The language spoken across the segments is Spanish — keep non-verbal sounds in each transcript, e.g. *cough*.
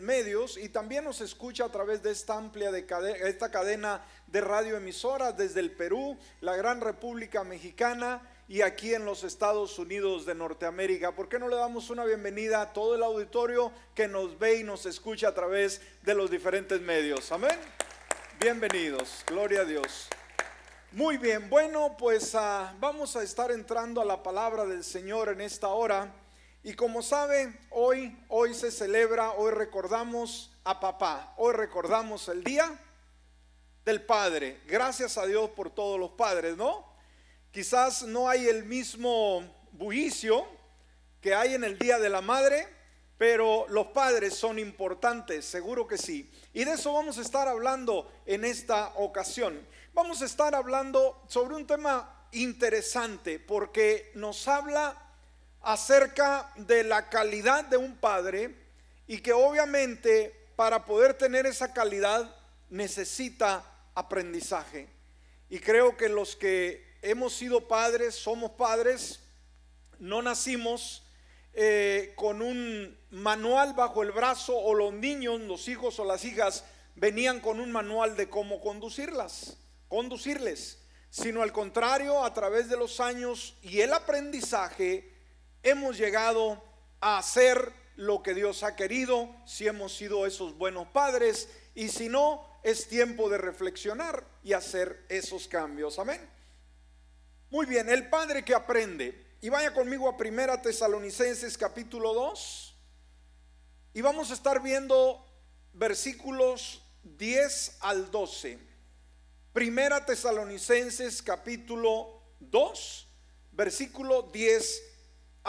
medios y también nos escucha a través de esta amplia de esta cadena de radioemisoras desde el Perú, la gran República Mexicana y aquí en los Estados Unidos de Norteamérica. ¿Por qué no le damos una bienvenida a todo el auditorio que nos ve y nos escucha a través de los diferentes medios? Amén. Bienvenidos, gloria a Dios. Muy bien, bueno, pues ah, vamos a estar entrando a la palabra del Señor en esta hora. Y como sabe, hoy, hoy se celebra, hoy recordamos a papá, hoy recordamos el día del Padre. Gracias a Dios por todos los padres, ¿no? Quizás no hay el mismo bullicio que hay en el Día de la Madre, pero los padres son importantes, seguro que sí. Y de eso vamos a estar hablando en esta ocasión. Vamos a estar hablando sobre un tema interesante porque nos habla acerca de la calidad de un padre y que obviamente para poder tener esa calidad necesita aprendizaje. Y creo que los que hemos sido padres, somos padres, no nacimos eh, con un manual bajo el brazo o los niños, los hijos o las hijas venían con un manual de cómo conducirlas conducirles, sino al contrario, a través de los años y el aprendizaje, hemos llegado a hacer lo que Dios ha querido, si hemos sido esos buenos padres, y si no, es tiempo de reflexionar y hacer esos cambios. Amén. Muy bien, el padre que aprende. Y vaya conmigo a Primera Tesalonicenses capítulo 2. Y vamos a estar viendo versículos 10 al 12. Primera Tesalonicenses capítulo 2, versículo 10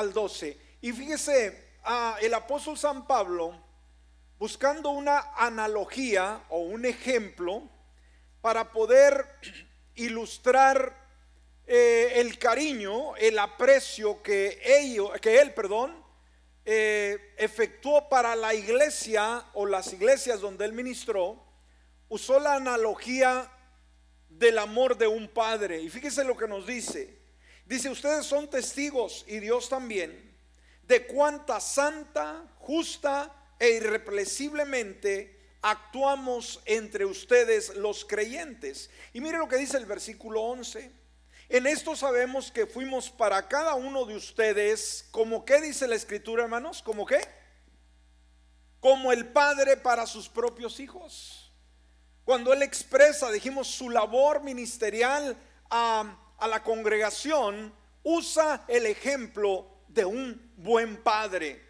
al 12. Y fíjese, el apóstol San Pablo, buscando una analogía o un ejemplo para poder *clears throat* ilustrar eh, el cariño, el aprecio que, ello, que él, perdón, eh, efectuó para la iglesia o las iglesias donde él ministró, usó la analogía del amor de un padre. Y fíjese lo que nos dice. Dice, ustedes son testigos y Dios también de cuánta santa, justa e irrepresiblemente actuamos entre ustedes los creyentes. Y mire lo que dice el versículo 11. En esto sabemos que fuimos para cada uno de ustedes, como que dice la escritura, hermanos, como que, como el padre para sus propios hijos. Cuando él expresa, dijimos, su labor ministerial a, la congregación, usa el ejemplo de un buen padre.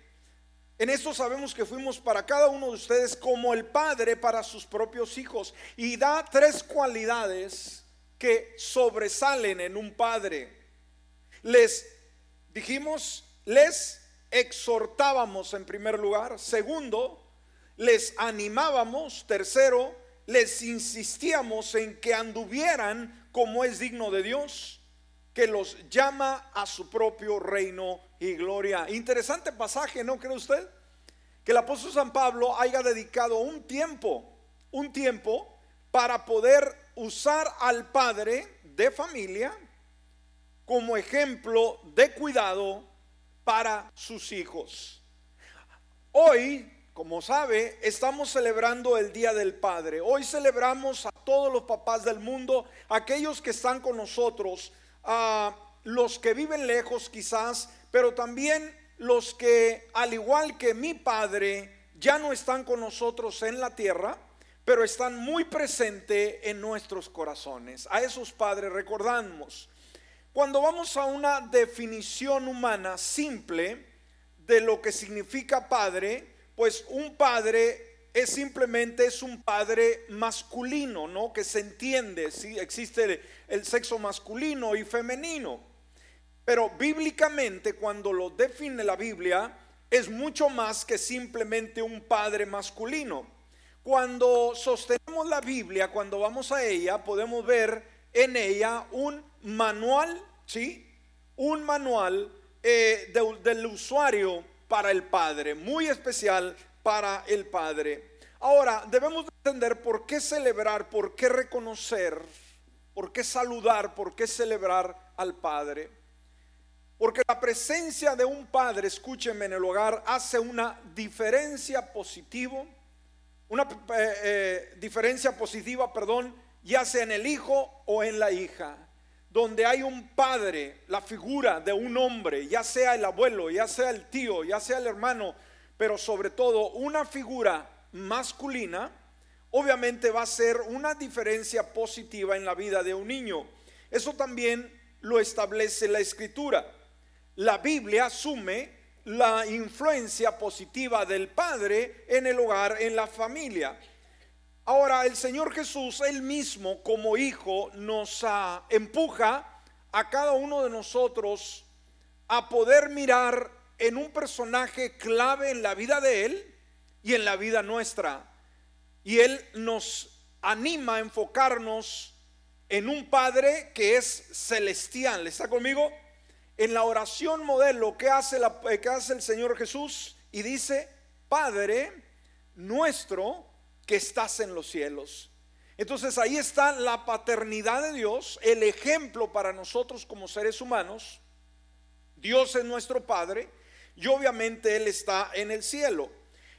En esto sabemos que fuimos para cada uno de ustedes como el padre para sus propios hijos. Y da tres cualidades que sobresalen en un padre. Les dijimos, les exhortábamos en primer lugar. Segundo, les animábamos. Tercero, les insistíamos en que anduvieran como es digno de Dios, que los llama a su propio reino y gloria. Interesante pasaje, ¿no cree usted? Que el apóstol San Pablo haya dedicado un tiempo, un tiempo para poder usar al padre de familia como ejemplo de cuidado para sus hijos. Hoy como sabe, estamos celebrando el Día del Padre. Hoy celebramos todos los papás del mundo, aquellos que están con nosotros, a los que viven lejos quizás, pero también los que, al igual que mi padre, ya no están con nosotros en la tierra, pero están muy presentes en nuestros corazones. A esos padres recordamos. Cuando vamos a una definición humana simple de lo que significa padre, pues un padre es simplemente es un padre masculino, ¿no? Que se entiende, si existe el sexo masculino y femenino. Pero bíblicamente cuando lo define la Biblia es mucho más que simplemente un padre masculino. Cuando sostenemos la Biblia, cuando vamos a ella, podemos ver en ella un manual, ¿sí? Un manual eh, del usuario para el Padre, muy especial para el Padre. Ahora, debemos entender por qué celebrar, por qué reconocer, por qué saludar, por qué celebrar al Padre. Porque la presencia de un padre, escúchenme en el hogar, hace una diferencia positiva, una eh, eh, diferencia positiva, perdón, ya sea en el hijo o en la hija. Donde hay un padre, la figura de un hombre, ya sea el abuelo, ya sea el tío, ya sea el hermano, pero sobre todo una figura masculina, obviamente va a ser una diferencia positiva en la vida de un niño. Eso también lo establece la escritura. La Biblia asume la influencia positiva del padre en el hogar, en la familia. Ahora, el Señor Jesús, él mismo como hijo, nos empuja a cada uno de nosotros a poder mirar en un personaje clave en la vida de él y en la vida nuestra. Y él nos anima a enfocarnos en un Padre que es celestial. ¿Está conmigo? En la oración modelo que hace, la, que hace el Señor Jesús y dice, Padre nuestro que estás en los cielos. Entonces ahí está la paternidad de Dios, el ejemplo para nosotros como seres humanos. Dios es nuestro Padre y obviamente Él está en el cielo.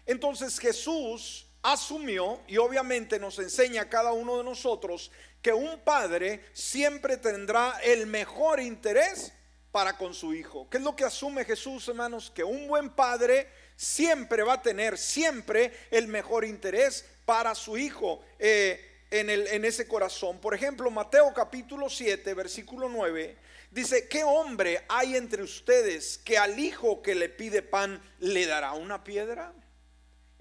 Entonces Jesús asumió y obviamente nos enseña a cada uno de nosotros que un padre siempre tendrá el mejor interés para con su hijo. ¿Qué es lo que asume Jesús, hermanos? Que un buen padre siempre va a tener siempre el mejor interés para su hijo eh, en, el, en ese corazón. Por ejemplo, Mateo capítulo 7, versículo 9, dice, ¿qué hombre hay entre ustedes que al hijo que le pide pan le dará una piedra?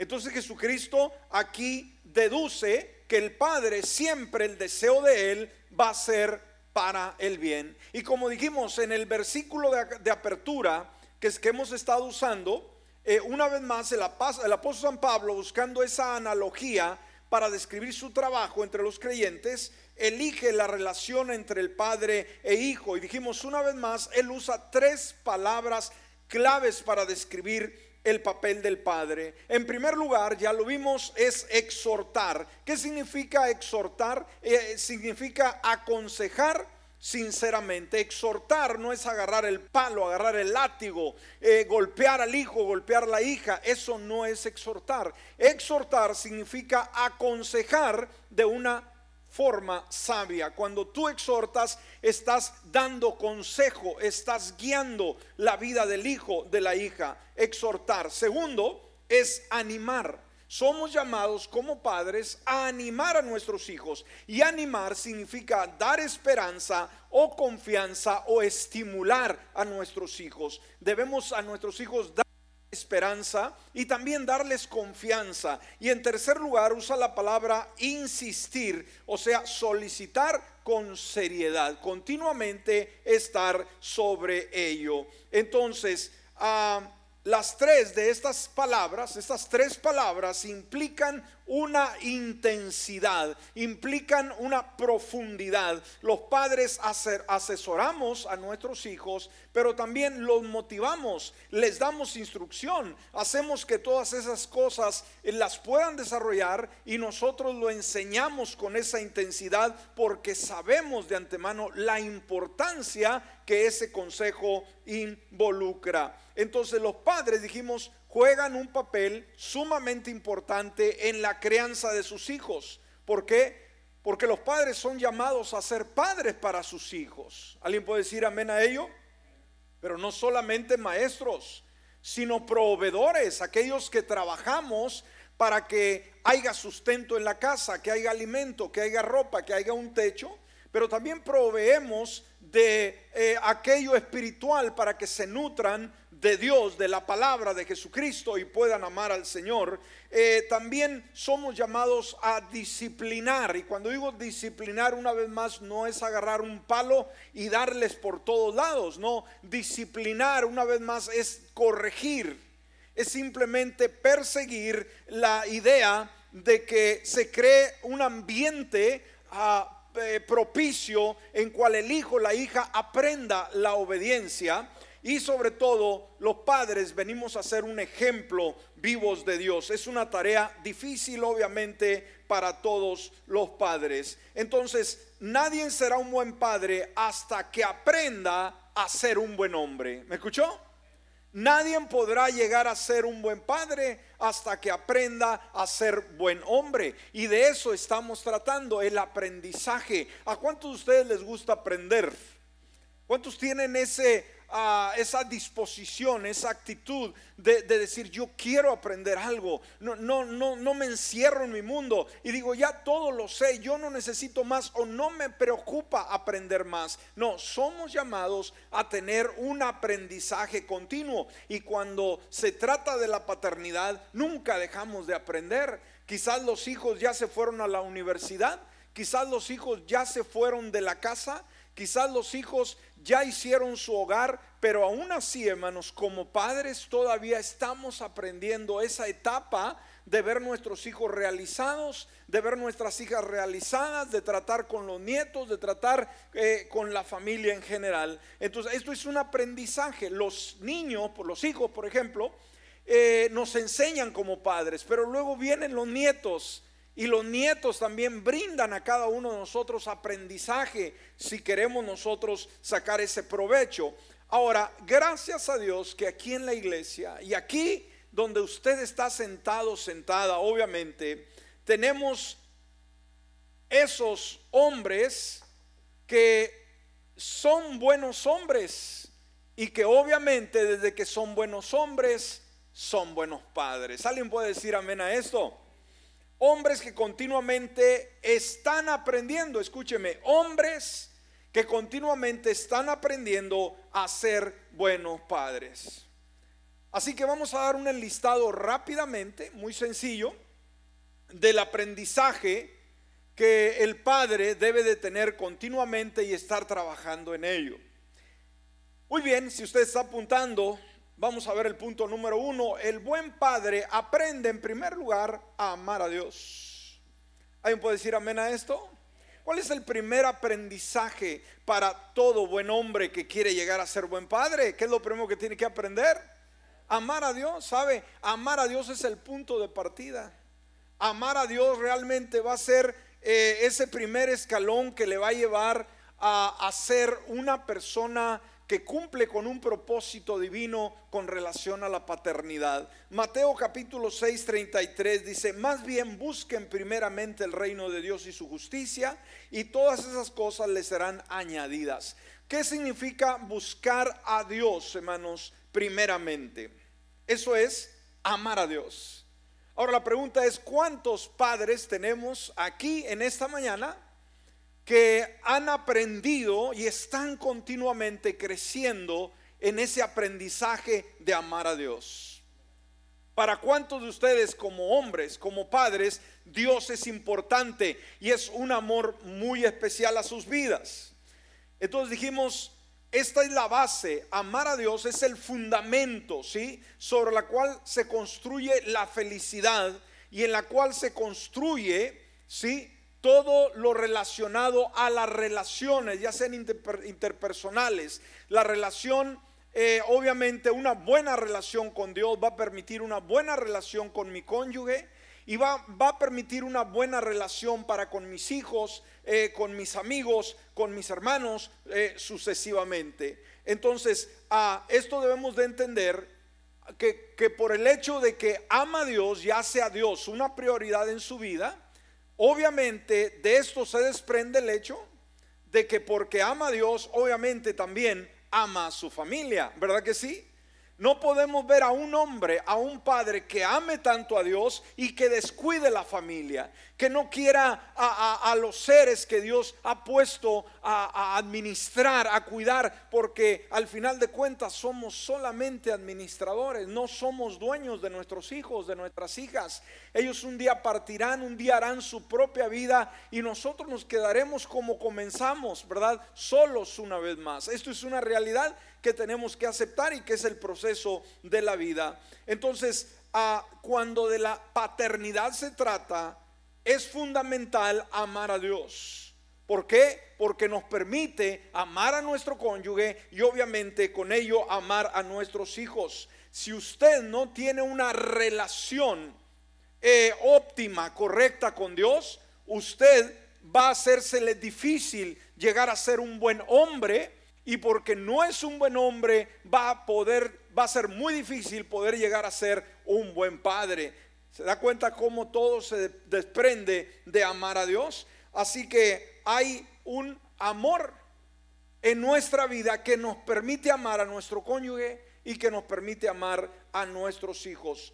Entonces Jesucristo aquí deduce que el Padre siempre el deseo de Él va a ser para el bien. Y como dijimos en el versículo de, apertura que, es, que hemos estado usando, eh, una vez más el, el apóstol San Pablo buscando esa analogía para describir su trabajo entre los creyentes, elige la relación entre el padre e hijo. Y dijimos una vez más, él usa tres palabras claves para describir el papel del padre. En primer lugar, ya lo vimos, es exhortar. ¿Qué significa exhortar? Eh, significa aconsejar sinceramente. Exhortar no es agarrar el palo, agarrar el látigo, eh, golpear al hijo, golpear a la hija. Eso no es exhortar. Exhortar significa aconsejar de una forma sabia. Cuando tú exhortas, estás dando consejo, estás guiando la vida del hijo, de la hija. Exhortar. Segundo, es animar. Somos llamados como padres a animar a nuestros hijos. Y animar significa dar esperanza o confianza o estimular a nuestros hijos. Debemos a nuestros hijos dar esperanza y también darles confianza. Y en tercer lugar usa la palabra insistir, o sea, solicitar con seriedad, continuamente estar sobre ello. Entonces, ah, las tres de estas palabras, estas tres palabras implican una intensidad, implican una profundidad. Los padres asesoramos a nuestros hijos, pero también los motivamos, les damos instrucción, hacemos que todas esas cosas las puedan desarrollar y nosotros lo enseñamos con esa intensidad porque sabemos de antemano la importancia que ese consejo involucra. Entonces los padres dijimos, juegan un papel sumamente importante en la crianza de sus hijos. ¿Por qué? Porque los padres son llamados a ser padres para sus hijos. ¿Alguien puede decir amén a ello? Pero no solamente maestros, sino proveedores, aquellos que trabajamos para que haya sustento en la casa, que haya alimento, que haya ropa, que haya un techo, pero también proveemos de eh, aquello espiritual para que se nutran de Dios, de la palabra de Jesucristo y puedan amar al Señor, eh, también somos llamados a disciplinar. Y cuando digo disciplinar, una vez más, no es agarrar un palo y darles por todos lados, no, disciplinar, una vez más, es corregir, es simplemente perseguir la idea de que se cree un ambiente ah, eh, propicio en cual el hijo, la hija aprenda la obediencia y sobre todo los padres venimos a ser un ejemplo vivos de Dios. Es una tarea difícil obviamente para todos los padres. Entonces, nadie será un buen padre hasta que aprenda a ser un buen hombre. ¿Me escuchó? Nadie podrá llegar a ser un buen padre hasta que aprenda a ser buen hombre. Y de eso estamos tratando, el aprendizaje. ¿A cuántos de ustedes les gusta aprender? ¿Cuántos tienen ese esa disposición, esa actitud de, decir yo quiero aprender algo, no, no, no, no me encierro en mi mundo y digo ya todo lo sé, yo no necesito más o no me preocupa aprender más. No, somos llamados a tener un aprendizaje continuo y cuando se trata de la paternidad nunca dejamos de aprender. Quizás los hijos ya se fueron a la universidad, quizás los hijos ya se fueron de la casa, quizás los hijos ya hicieron su hogar, pero aún así, hermanos, como padres todavía estamos aprendiendo esa etapa de ver nuestros hijos realizados, de ver nuestras hijas realizadas, de tratar con los nietos, de tratar eh, con la familia en general. Entonces, esto es un aprendizaje. Los niños, los hijos, por ejemplo, eh, nos enseñan como padres, pero luego vienen los nietos y los nietos también brindan a cada uno de nosotros aprendizaje si queremos nosotros sacar ese provecho. Ahora, gracias a Dios que aquí en la iglesia y aquí donde usted está sentado, sentada, obviamente, tenemos esos hombres que son buenos hombres y que obviamente desde que son buenos hombres son buenos padres. ¿Alguien puede decir amén a esto? Hombres que continuamente están aprendiendo, escúcheme, hombres que continuamente están aprendiendo a ser buenos padres. Así que vamos a dar un enlistado rápidamente, muy sencillo, del aprendizaje que el padre debe de tener continuamente y estar trabajando en ello. Muy bien, si usted está apuntando, Vamos a ver el punto número uno. El buen padre aprende en primer lugar a amar a Dios. ¿Alguien puede decir amén a esto? ¿Cuál es el primer aprendizaje para todo buen hombre que quiere llegar a ser buen padre? ¿Qué es lo primero que tiene que aprender? Amar a Dios, ¿sabe? Amar a Dios es el punto de partida. Amar a Dios realmente va a ser eh, ese primer escalón que le va a llevar a, a ser una persona que cumple con un propósito divino con relación a la paternidad. Mateo capítulo 6, 33 dice, más bien busquen primeramente el reino de Dios y su justicia y todas esas cosas les serán añadidas. ¿Qué significa buscar a Dios, hermanos, primeramente? Eso es amar a Dios. Ahora la pregunta es, ¿cuántos padres tenemos aquí en esta mañana? Que han aprendido y están continuamente creciendo en ese aprendizaje de amar a Dios. Para cuántos de ustedes como hombres, como padres, Dios es importante y es un amor muy especial a sus vidas. Entonces dijimos, esta es la base, amar a Dios es el fundamento, ¿sí? Sobre la cual se construye la felicidad y en la cual se construye, ¿sí? Todo lo relacionado a las relaciones, ya sean interpersonales. La relación, eh, obviamente, una buena relación con Dios va a permitir una buena relación con mi cónyuge y va, va a permitir una buena relación para con mis hijos, eh, con mis amigos, con mis hermanos, eh, sucesivamente. Entonces, esto debemos de entender que, que por el hecho de que ama a Dios y hace a Dios una prioridad en su vida, Obviamente de esto se desprende el hecho de que porque ama a Dios, obviamente también ama a su familia, ¿verdad que sí? No podemos ver a un hombre, a un padre que ame tanto a Dios y que descuide la familia, que no quiera a, los seres que Dios ha puesto a, administrar, a cuidar, porque al final de cuentas somos solamente administradores, no somos dueños de nuestros hijos, de nuestras hijas. Ellos un día partirán, un día harán su propia vida y nosotros nos quedaremos como comenzamos, ¿verdad? Solos una vez más. Esto es una realidad que tenemos que aceptar y que es el proceso de la vida. Entonces, cuando de la paternidad se trata, es fundamental amar a Dios. ¿Por qué? Porque nos permite amar a nuestro cónyuge y obviamente con ello amar a nuestros hijos. Si usted no tiene una relación eh, óptima, correcta con Dios, usted va a hacérsele difícil llegar a ser un buen hombre y porque no es un buen hombre, va a poder, va a ser muy difícil poder llegar a ser un buen padre. ¿Se da cuenta cómo todo se desprende de amar a Dios? Así que hay un amor en nuestra vida que nos permite amar a nuestro cónyuge y que nos permite amar a nuestros hijos.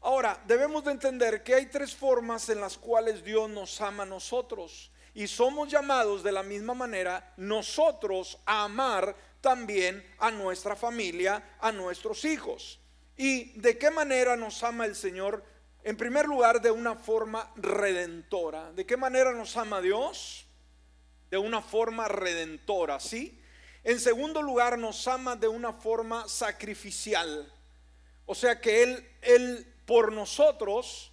Ahora, debemos de entender que hay tres formas en las cuales Dios nos ama a nosotros y somos llamados de la misma manera nosotros a amar también a nuestra familia, a nuestros hijos. ¿Y de qué manera nos ama el Señor? En primer lugar, de una forma redentora. ¿De qué manera nos ama Dios? De una forma redentora, ¿sí? En segundo lugar, nos ama de una forma sacrificial. O sea que Él, Él por nosotros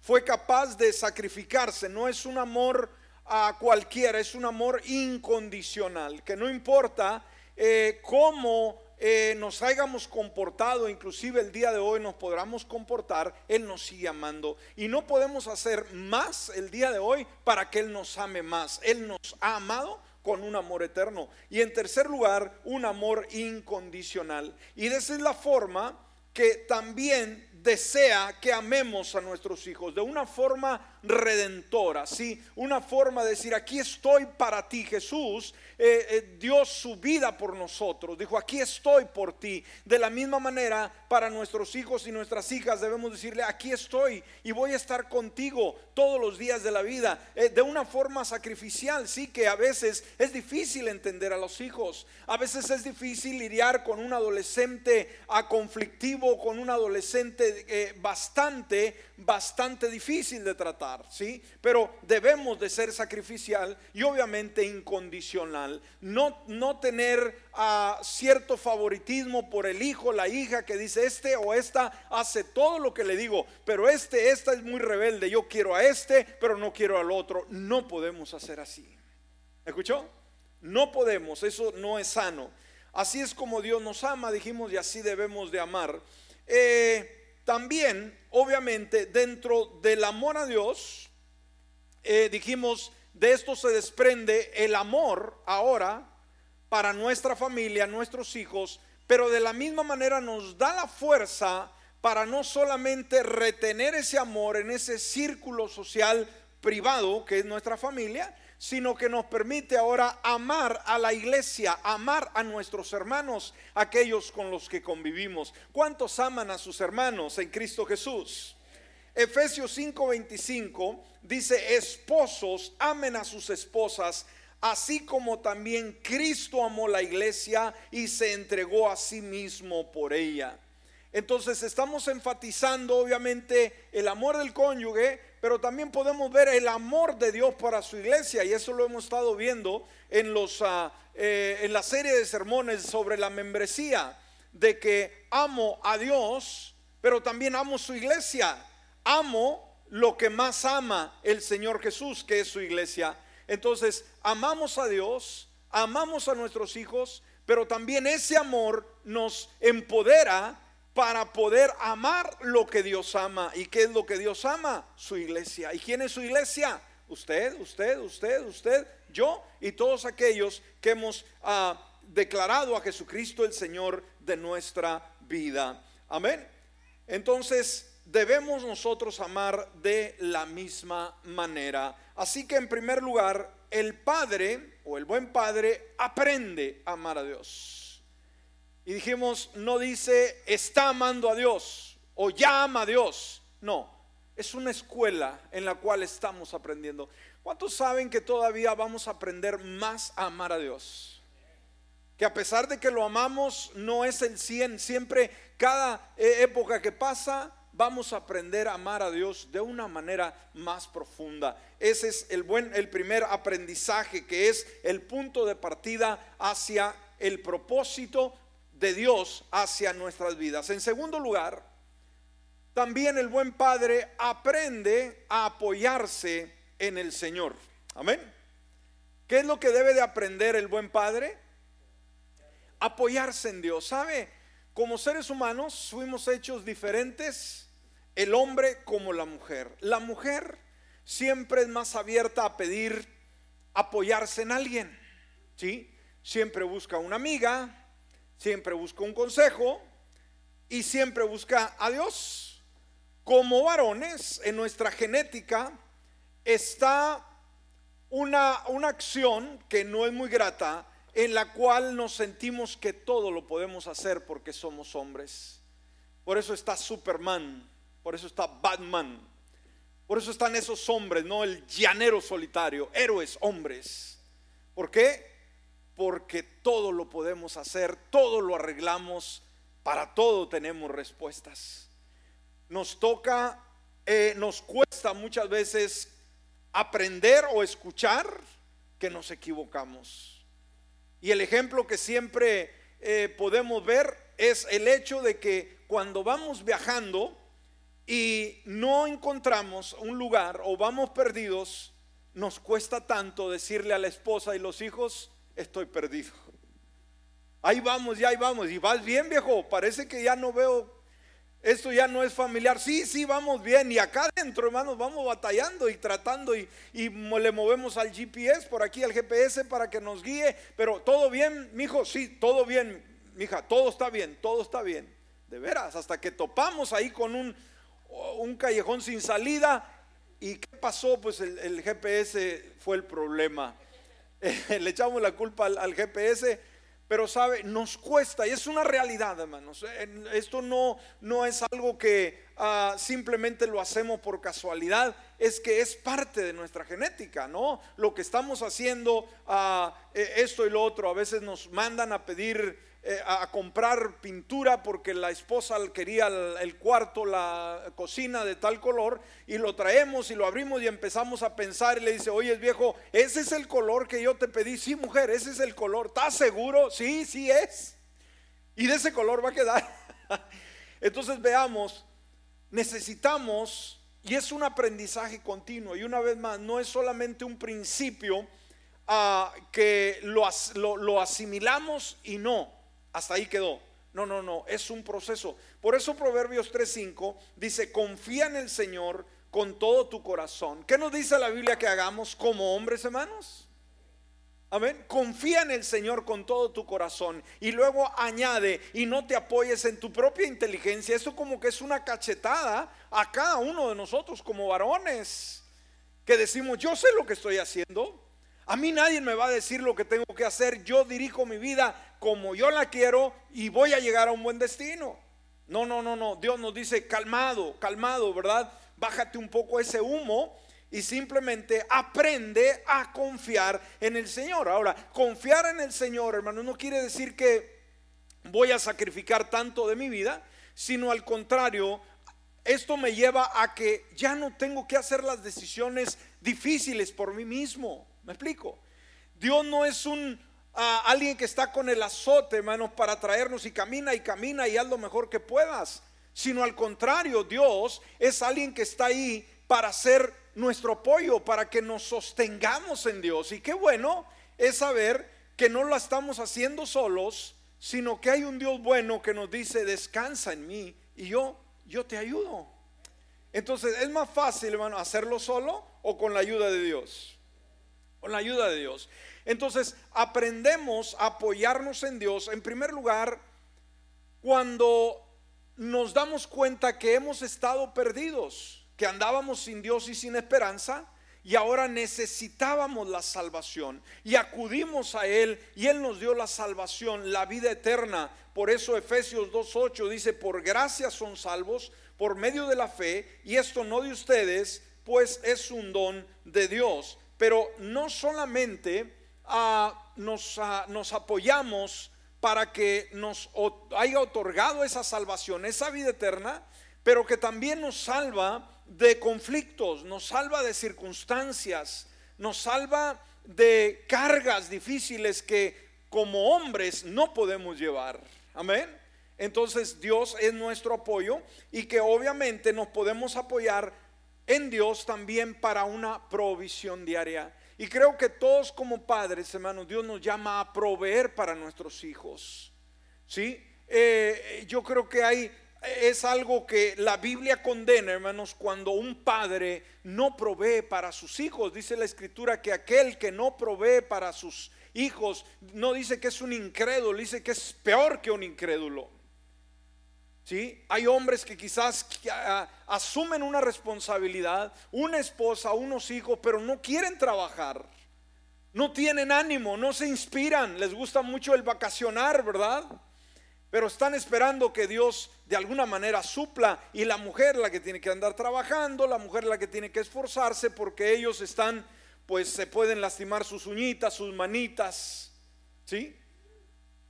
fue capaz de sacrificarse. No es un amor a cualquiera, es un amor incondicional, que no importa eh, cómo eh, nos hayamos comportado, inclusive el día de hoy nos podamos comportar, Él nos sigue amando. Y no podemos hacer más el día de hoy para que Él nos ame más. Él nos ha amado con un amor eterno. Y en tercer lugar, un amor incondicional. Y esa es la forma que también desea que amemos a nuestros hijos de una forma redentora, ¿sí? Una forma de decir, aquí estoy para ti, Jesús eh, eh, dio su vida por nosotros, dijo, aquí estoy por ti. De la misma manera, para nuestros hijos y nuestras hijas debemos decirle, aquí estoy y voy a estar contigo todos los días de la vida, eh, de una forma sacrificial, sí, que a veces es difícil entender a los hijos, a veces es difícil lidiar con un adolescente a conflictivo, con un adolescente bastante, bastante difícil de tratar, sí, pero debemos de ser sacrificial y obviamente incondicional, no, no tener a cierto favoritismo por el hijo, la hija que dice este o esta hace todo lo que le digo, pero este, esta es muy rebelde, yo quiero a este, pero no quiero al otro. No podemos hacer así. ¿Escuchó? No podemos, eso no es sano. Así es como Dios nos ama, dijimos, y así debemos de amar. Eh, también, obviamente, dentro del amor a Dios, eh, dijimos, de esto se desprende el amor ahora para nuestra familia, nuestros hijos, pero de la misma manera nos da la fuerza para no solamente retener ese amor en ese círculo social privado que es nuestra familia, sino que nos permite ahora amar a la iglesia, amar a nuestros hermanos, aquellos con los que convivimos. ¿Cuántos aman a sus hermanos en Cristo Jesús? Efesios 5:25 dice, esposos, amen a sus esposas así como también Cristo amó la iglesia y se entregó a sí mismo por ella. Entonces estamos enfatizando obviamente el amor del cónyuge, pero también podemos ver el amor de Dios para su iglesia y eso lo hemos estado viendo en, los, eh, en la serie de sermones sobre la membresía, de que amo a Dios, pero también amo su iglesia, amo lo que más ama el Señor Jesús, que es su iglesia. Entonces, amamos a Dios, amamos a nuestros hijos, pero también ese amor nos empodera para poder amar lo que Dios ama. ¿Y qué es lo que Dios ama? Su iglesia. ¿Y quién es su iglesia? Usted, usted, usted, usted, yo y todos aquellos que hemos ah, declarado a Jesucristo el Señor de nuestra vida. Amén. Entonces debemos nosotros amar de la misma manera. Así que en primer lugar, el padre o el buen padre aprende a amar a Dios. Y dijimos, no dice está amando a Dios o ya ama a Dios. No, es una escuela en la cual estamos aprendiendo. ¿Cuántos saben que todavía vamos a aprender más a amar a Dios? Que a pesar de que lo amamos, no es el 100. Siempre, cada eh, época que pasa, vamos a aprender a amar a Dios de una manera más profunda. Ese es el buen el primer aprendizaje que es el punto de partida hacia el propósito de Dios hacia nuestras vidas. En segundo lugar, también el buen padre aprende a apoyarse en el Señor. Amén. ¿Qué es lo que debe de aprender el buen padre? Apoyarse en Dios. ¿Sabe? Como seres humanos fuimos hechos diferentes el hombre como la mujer. La mujer siempre es más abierta a pedir apoyarse en alguien, ¿sí? siempre busca una amiga, siempre busca un consejo y siempre busca a Dios. Como varones, en nuestra genética está una, una acción que no es muy grata, en la cual nos sentimos que todo lo podemos hacer porque somos hombres. Por eso está Superman, por eso está Batman, por eso están esos hombres, no el llanero solitario, héroes, hombres. ¿Por qué? Porque todo lo podemos hacer, todo lo arreglamos, para todo tenemos respuestas. Nos toca, eh, nos cuesta muchas veces aprender o escuchar que nos equivocamos. Y el ejemplo que siempre eh, podemos ver es el hecho de que cuando vamos viajando y no encontramos un lugar o vamos perdidos, nos cuesta tanto decirle a la esposa y los hijos, estoy perdido. Ahí vamos, ya ahí vamos. Y vas bien, viejo. Parece que ya no veo esto ya no es familiar. Sí, sí, vamos bien. Y acá adentro, hermanos, vamos batallando y tratando y, le movemos al GPS, por aquí al GPS para que nos guíe. Pero todo bien, mijo, sí, todo bien, mija, todo está bien, todo está bien. De veras, hasta que topamos ahí con un, un callejón sin salida. ¿Y qué pasó? Pues el, GPS fue el problema. *laughs* le echamos la culpa al GPS pero sabe, nos cuesta y es una realidad, hermanos. Esto no, no es algo que ah, simplemente lo hacemos por casualidad, es que es parte de nuestra genética, ¿no? Lo que estamos haciendo, uh, esto y lo otro, a veces nos mandan a pedir eh, a comprar pintura porque la esposa quería el, cuarto, la cocina de tal color y lo traemos y lo abrimos y empezamos a pensar y le dice, oye viejo, ese es el color que yo te pedí, sí mujer, ese es el color, ¿estás seguro? Sí, sí es. Y de ese color va a quedar. *laughs* Entonces veamos, necesitamos, y es un aprendizaje continuo, y una vez más, no es solamente un principio ah, que lo, lo asimilamos y no hasta ahí quedó. No, no, no, es un proceso. Por eso Proverbios 3:5 dice, confía en el Señor con todo tu corazón. ¿Qué nos dice la Biblia que hagamos como hombres, hermanos? Amén. Confía en el Señor con todo tu corazón. Y luego añade, y no te apoyes en tu propia inteligencia. Eso como que es una cachetada a cada uno de nosotros como varones. Que decimos, yo sé lo que estoy haciendo. A mí nadie me va a decir lo que tengo que hacer. Yo dirijo mi vida como yo la quiero y voy a llegar a un buen destino. No, no, no, no. Dios nos dice, calmado, calmado, ¿verdad? Bájate un poco ese humo y simplemente aprende a confiar en el Señor. Ahora, confiar en el Señor, hermano, no quiere decir que voy a sacrificar tanto de mi vida, sino al contrario, esto me lleva a que ya no tengo que hacer las decisiones difíciles por mí mismo. ¿Me explico? Dios no es un a alguien que está con el azote, hermanos, para traernos y camina y camina y haz lo mejor que puedas. Sino al contrario, Dios es alguien que está ahí para ser nuestro apoyo, para que nos sostengamos en Dios. Y qué bueno es saber que no lo estamos haciendo solos, sino que hay un Dios bueno que nos dice, descansa en mí y yo, yo te ayudo. Entonces, ¿es más fácil, hermano, hacerlo solo o con la ayuda de Dios? Con la ayuda de Dios. Entonces aprendemos a apoyarnos en Dios, en primer lugar, cuando nos damos cuenta que hemos estado perdidos, que andábamos sin Dios y sin esperanza, y ahora necesitábamos la salvación y acudimos a Él y Él nos dio la salvación, la vida eterna. Por eso Efesios 2.8 dice, por gracia son salvos por medio de la fe y esto no de ustedes, pues es un don de Dios. Pero no solamente nos, nos, apoyamos para que nos haya otorgado esa salvación, esa vida eterna, pero que también nos salva de conflictos, nos salva de circunstancias, nos salva de cargas difíciles que como hombres no podemos llevar. Amén. Entonces Dios es nuestro apoyo y que obviamente nos podemos apoyar en Dios también para una provisión diaria. Y creo que todos como padres, hermanos, Dios nos llama a proveer para nuestros hijos. ¿Sí? Eh, yo creo que hay, es algo que la Biblia condena, hermanos, cuando un padre no provee para sus hijos. Dice la escritura que aquel que no provee para sus hijos, no dice que es un incrédulo, dice que es peor que un incrédulo. ¿Sí? Hay hombres que quizás asumen una responsabilidad, una esposa, unos hijos, pero no quieren trabajar. No tienen ánimo, no se inspiran, les gusta mucho el vacacionar, ¿verdad? Pero están esperando que Dios de alguna manera supla y la mujer la que tiene que andar trabajando, la mujer la que tiene que esforzarse porque ellos están, pues se pueden lastimar sus uñitas, sus manitas, ¿sí?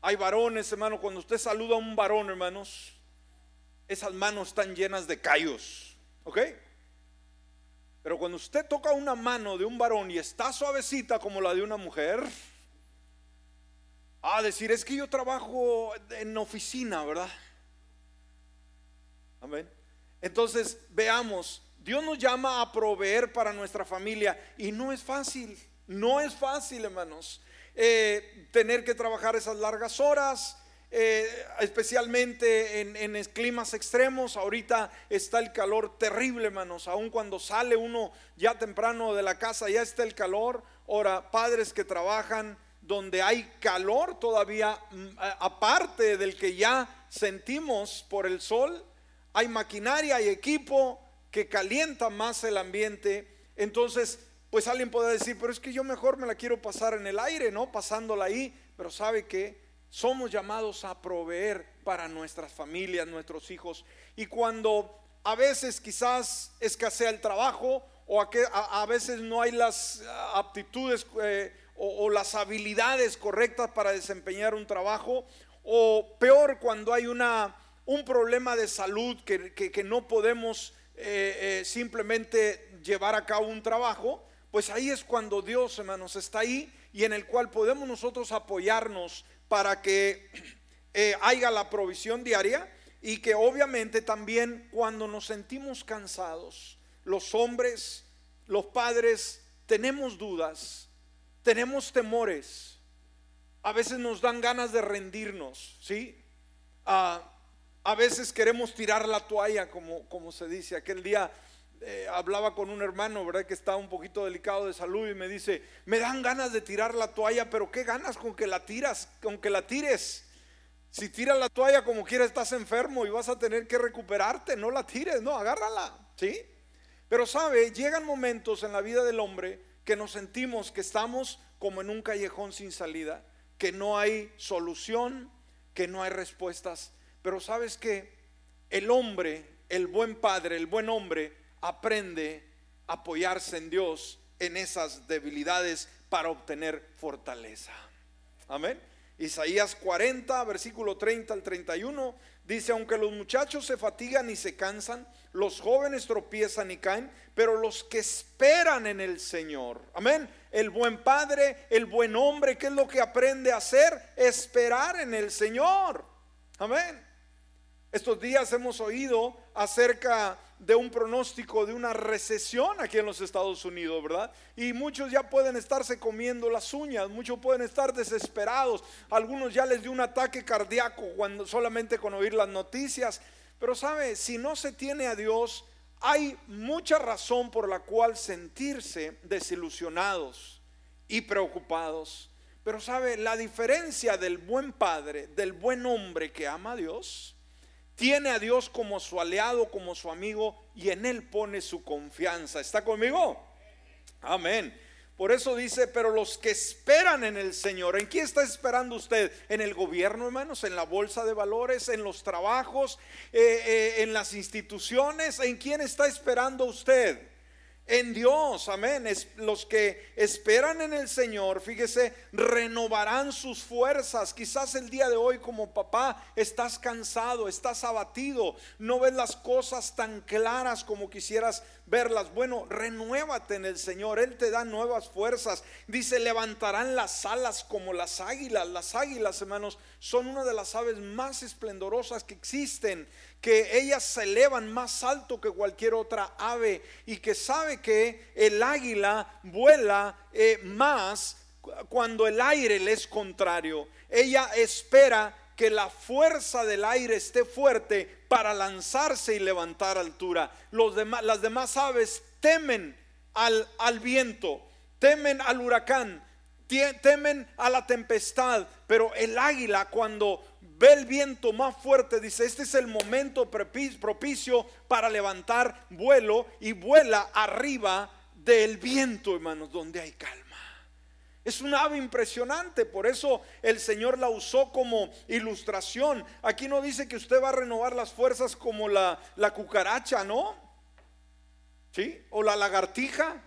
Hay varones, hermano, cuando usted saluda a un varón, hermanos, esas manos están llenas de callos, ¿ok? Pero cuando usted toca una mano de un varón y está suavecita como la de una mujer, a decir, es que yo trabajo en oficina, ¿verdad? Amén. Entonces, veamos, Dios nos llama a proveer para nuestra familia y no es fácil, no es fácil, hermanos, eh, tener que trabajar esas largas horas, eh, especialmente en, en, climas extremos. Ahorita está el calor terrible, hermanos. Aun cuando sale uno ya temprano de la casa, ya está el calor. Ahora, padres que trabajan donde hay calor todavía, mm, aparte del que ya sentimos por el sol, hay maquinaria y equipo que calienta más el ambiente. Entonces, pues alguien puede decir, pero es que yo mejor me la quiero pasar en el aire, ¿no? Pasándola ahí, pero sabe que somos llamados a proveer para nuestras familias, nuestros hijos. Y cuando a veces quizás escasea el trabajo o a, veces no hay las aptitudes eh, o, las habilidades correctas para desempeñar un trabajo, o peor cuando hay una, un problema de salud que, no podemos eh, eh, simplemente llevar a cabo un trabajo, pues ahí es cuando Dios, hermanos, está ahí y en el cual podemos nosotros apoyarnos para que eh, haya la provisión diaria y que obviamente también cuando nos sentimos cansados, los hombres, los padres, tenemos dudas, tenemos temores, a veces nos dan ganas de rendirnos, ¿sí? a veces queremos tirar la toalla, como, como se dice. Aquel día eh, hablaba con un hermano, ¿verdad? Que estaba un poquito delicado de salud y me dice, me dan ganas de tirar la toalla, pero ¿qué ganas con que la tiras, con que la tires? Si tiras la toalla como quiera estás enfermo y vas a tener que recuperarte, no la tires, no, agárrala, ¿sí? Pero sabe, llegan momentos en la vida del hombre que nos sentimos que estamos como en un callejón sin salida, que no hay solución, que no hay respuestas. Pero sabes que el hombre, el buen padre, el buen hombre, aprende a apoyarse en Dios en esas debilidades para obtener fortaleza. Amén. Isaías 40, versículo 30 al 31, dice, aunque los muchachos se fatigan y se cansan, los jóvenes tropiezan y caen, pero los que esperan en el Señor, amén. El buen padre, el buen hombre, ¿qué es lo que aprende a hacer? Esperar en el Señor, amén. Estos días hemos oído acerca de un pronóstico de una recesión aquí en los Estados Unidos, ¿verdad? Y muchos ya pueden estarse comiendo las uñas, muchos pueden estar desesperados, algunos ya les dio un ataque cardíaco cuando solamente con oír las noticias. Pero sabe, si no se tiene a Dios, hay mucha razón por la cual sentirse desilusionados y preocupados. Pero sabe, la diferencia del buen padre, del buen hombre que ama a Dios, tiene a Dios como su aliado, como su amigo y en él pone su confianza. ¿Está conmigo? Amén. Por eso dice, pero los que esperan en el Señor, ¿en quién está esperando usted? ¿En el gobierno, hermanos? ¿En la bolsa de valores? ¿En los trabajos? Eh, eh, ¿En las instituciones? ¿En quién está esperando usted? En Dios, amén. los que esperan en el Señor, fíjese, renovarán sus fuerzas. Quizás el día de hoy como papá estás cansado, estás abatido, no ves las cosas tan claras como quisieras verlas. Bueno, renuévate en el Señor, Él te da nuevas fuerzas. Dice, levantarán las alas como las águilas. Las águilas, hermanos, son una de las aves más esplendorosas que existen que ellas se elevan más alto que cualquier otra ave y que sabe que el águila vuela eh, más cuando el aire le es contrario. Ella espera que la fuerza del aire esté fuerte para lanzarse y levantar altura. Las demás aves temen al, al viento, temen al huracán, temen a la tempestad, pero el águila cuando ve el viento más fuerte dice, este es el momento propicio para levantar vuelo y vuela arriba del viento, hermanos, donde hay calma. Es un ave impresionante, por eso el Señor la usó como ilustración. Aquí no dice que usted va a renovar las fuerzas como la, la cucaracha, ¿no? ¿Sí? O la lagartija.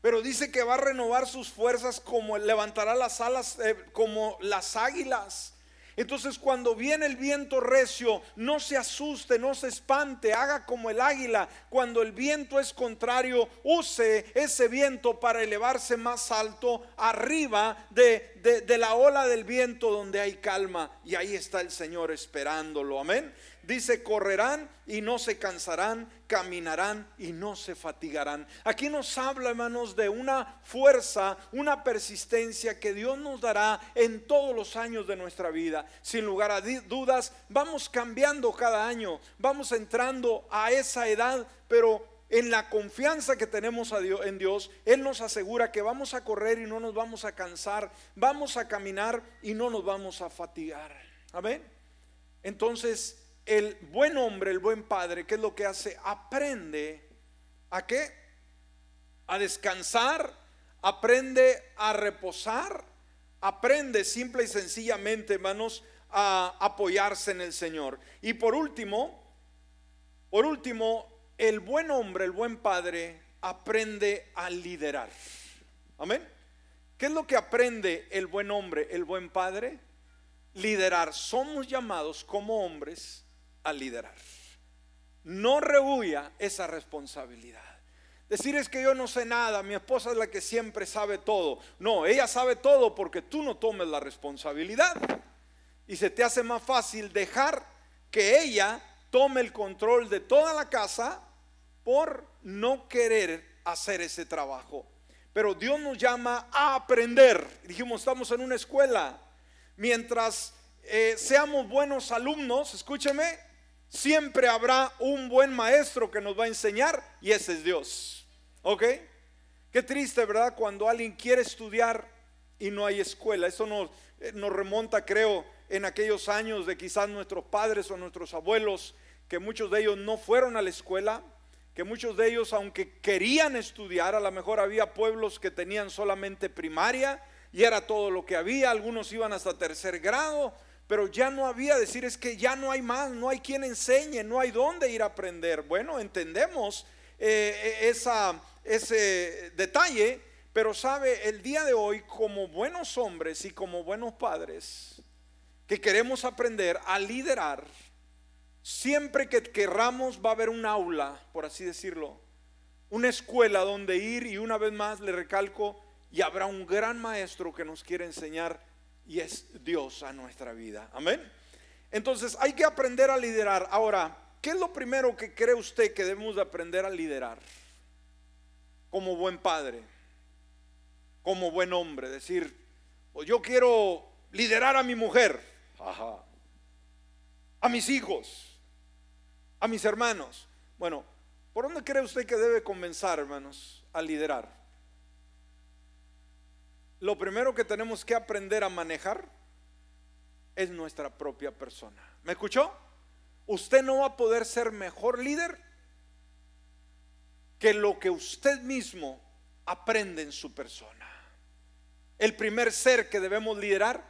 Pero dice que va a renovar sus fuerzas como levantará las alas eh, como las águilas. Entonces cuando viene el viento recio, no se asuste, no se espante, haga como el águila. Cuando el viento es contrario, use ese viento para elevarse más alto arriba de, de la ola del viento donde hay calma. Y ahí está el Señor esperándolo. Amén. Dice, correrán y no se cansarán, caminarán y no se fatigarán. Aquí nos habla, hermanos, de una fuerza, una persistencia que Dios nos dará en todos los años de nuestra vida. Sin lugar a dudas, vamos cambiando cada año, vamos entrando a esa edad, pero en la confianza que tenemos a Dios, en Dios, Él nos asegura que vamos a correr y no nos vamos a cansar, vamos a caminar y no nos vamos a fatigar. Amén. Entonces, el buen hombre, el buen padre, ¿qué es lo que hace? Aprende a qué? A descansar, aprende a reposar, aprende simple y sencillamente, hermanos, a apoyarse en el Señor. Y por último, por último, el buen hombre, el buen padre, aprende a liderar. Amén. ¿Qué es lo que aprende el buen hombre, el buen padre? Liderar. Somos llamados como hombres liderar. No rehuya esa responsabilidad. Decir es que yo no sé nada, mi esposa es la que siempre sabe todo. No, ella sabe todo porque tú no tomes la responsabilidad. Y se te hace más fácil dejar que ella tome el control de toda la casa por no querer hacer ese trabajo. Pero Dios nos llama a aprender. Dijimos, estamos en una escuela. Mientras eh, seamos buenos alumnos, escúcheme, siempre habrá un buen maestro que nos va a enseñar y ese es Dios. ¿Ok? Qué triste, ¿verdad? Cuando alguien quiere estudiar y no hay escuela. Eso nos, eh, nos remonta, creo, en aquellos años de quizás nuestros padres o nuestros abuelos, que muchos de ellos no fueron a la escuela, que muchos de ellos, aunque querían estudiar, a lo mejor había pueblos que tenían solamente primaria y era todo lo que había, algunos iban hasta tercer grado, pero ya no había decir es que ya no hay más, no hay quien enseñe, no hay dónde ir a aprender. Bueno, entendemos eh, esa, ese detalle, pero sabe, el día de hoy como buenos hombres y como buenos padres que queremos aprender a liderar, siempre que querramos va a haber un aula, por así decirlo, una escuela donde ir y una vez más le recalco, y habrá un gran maestro que nos quiere enseñar y es Dios a nuestra vida. Amén. Entonces hay que aprender a liderar. Ahora, ¿qué es lo primero que cree usted que debemos de aprender a liderar? Como buen padre, como buen hombre, decir, pues yo quiero liderar a mi mujer, a mis hijos, a mis hermanos. Bueno, ¿por dónde cree usted que debe comenzar, hermanos, a liderar? Lo primero que tenemos que aprender a manejar es nuestra propia persona. ¿Me escuchó? Usted no va a poder ser mejor líder que lo que usted mismo aprende en su persona. El primer ser que debemos liderar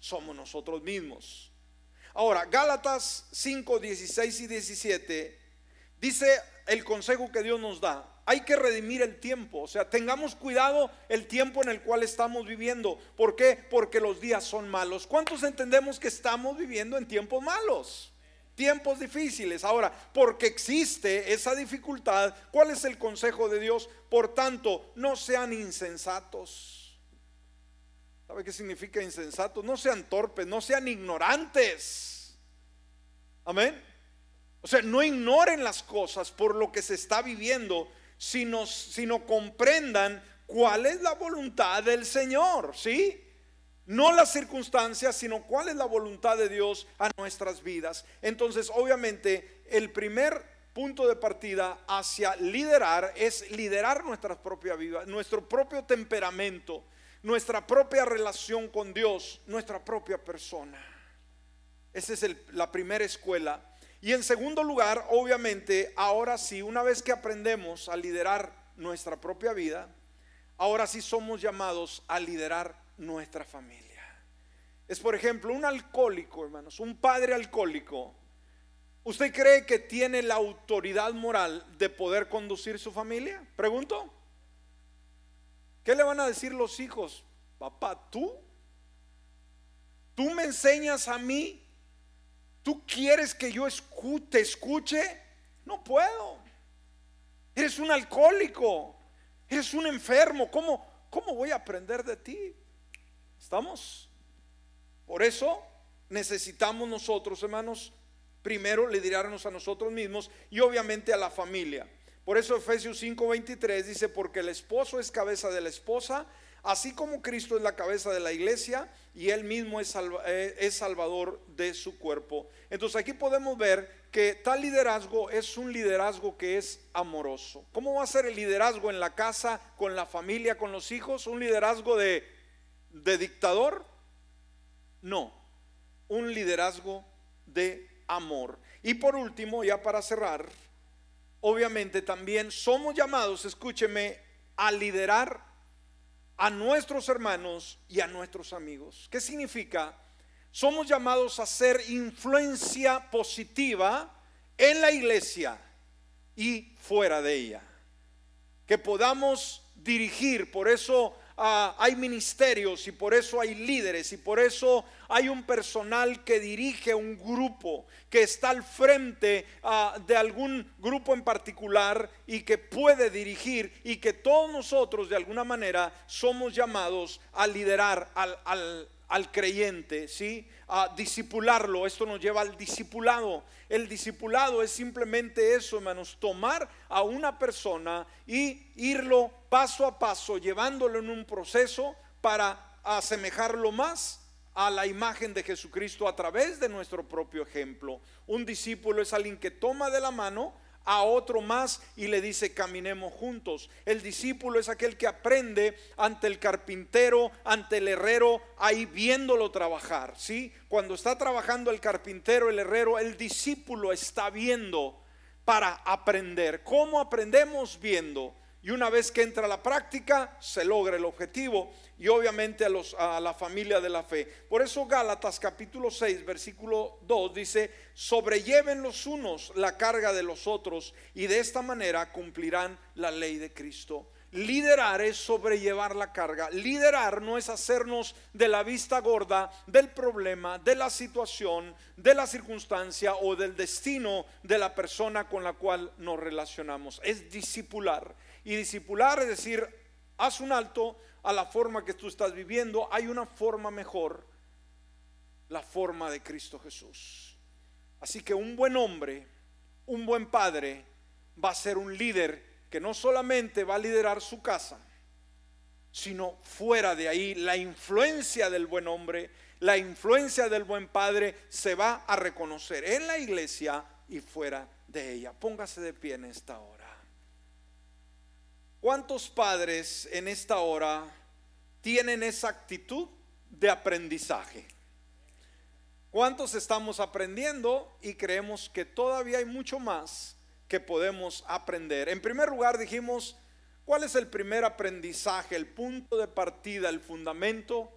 somos nosotros mismos. Ahora, Gálatas 5, 16 y 17 dice el consejo que Dios nos da hay que redimir el tiempo. O sea, tengamos cuidado el tiempo en el cual estamos viviendo. ¿Por qué? Porque los días son malos. ¿Cuántos entendemos que estamos viviendo en tiempos malos? Tiempos difíciles. Ahora, porque existe esa dificultad, ¿cuál es el consejo de Dios? Por tanto, no sean insensatos. ¿Sabe qué significa insensatos? No sean torpes, no sean ignorantes. Amén. O sea, no ignoren las cosas por lo que se está viviendo, sino, sino comprendan cuál es la voluntad del Señor, ¿sí? No las circunstancias, sino cuál es la voluntad de Dios a nuestras vidas. Entonces, obviamente, el primer punto de partida hacia liderar es liderar nuestra propia vida, nuestro propio temperamento, nuestra propia relación con Dios, nuestra propia persona. Esa es la primera escuela. Y en segundo lugar, obviamente, ahora sí, una vez que aprendemos a liderar nuestra propia vida, ahora sí somos llamados a liderar nuestra familia. Es por ejemplo un alcohólico, hermanos, un padre alcohólico. ¿Usted cree que tiene la autoridad moral de poder conducir su familia? Pregunto. ¿Qué le van a decir los hijos? Papá, tú, tú me enseñas a mí, tú quieres que yo te escuche, no puedo. Eres un alcohólico, eres un enfermo, ¿cómo, cómo voy a aprender de ti? ¿Estamos? Por eso necesitamos nosotros, hermanos, primero liderarnos a nosotros mismos y obviamente a la familia. Por eso Efesios 5:23 dice, porque el esposo es cabeza de la esposa, así como Cristo es la cabeza de la iglesia y él mismo es, eh, es, salvador de su cuerpo. Entonces aquí podemos ver que tal liderazgo es un liderazgo que es amoroso. ¿Cómo va a ser el liderazgo en la casa, con la familia, con los hijos? ¿Un liderazgo de, de dictador? No, un liderazgo de amor. Y por último, ya para cerrar, obviamente también somos llamados, escúcheme, a liderar a nuestros hermanos y a nuestros amigos. ¿Qué significa? Somos llamados a ser influencia positiva en la iglesia y fuera de ella. Que podamos dirigir, por eso Ah, hay ministerios y por eso hay líderes y por eso hay un personal que dirige un grupo, que está al frente ah, de algún grupo en particular y que puede dirigir y que todos nosotros de alguna manera somos llamados a liderar al, al, al creyente, ¿sí? A disipularlo. Esto nos lleva al discipulado. El discipulado es simplemente eso, hermanos, tomar a una persona y irlo paso a paso, llevándolo en un proceso para asemejarlo más a la imagen de Jesucristo a través de nuestro propio ejemplo. Un discípulo es alguien que toma de la mano a otro más y le dice caminemos juntos. El discípulo es aquel que aprende ante el carpintero, ante el herrero, ahí viéndolo trabajar, ¿sí? Cuando está trabajando el carpintero, el herrero, el discípulo está viendo para aprender. ¿Cómo aprendemos viendo? Y una vez que entra la práctica, se logra el objetivo y obviamente a, los, a la familia de la fe. Por eso Gálatas capítulo 6, versículo 2 dice, sobrelleven los unos la carga de los otros y de esta manera cumplirán la ley de Cristo. Liderar es sobrellevar la carga. Liderar no es hacernos de la vista gorda del problema, de la situación, de la circunstancia o del destino de la persona con la cual nos relacionamos. Es discipular. Y discipular es decir, haz un alto a la forma que tú estás viviendo. Hay una forma mejor, la forma de Cristo Jesús. Así que un buen hombre, un buen padre, va a ser un líder que no solamente va a liderar su casa, sino fuera de ahí la influencia del buen hombre, la influencia del buen padre se va a reconocer en la iglesia y fuera de ella. Póngase de pie en esta hora. ¿Cuántos padres en esta hora tienen esa actitud de aprendizaje? ¿Cuántos estamos aprendiendo y creemos que todavía hay mucho más que podemos aprender? En primer lugar dijimos, ¿cuál es el primer aprendizaje, el punto de partida, el fundamento?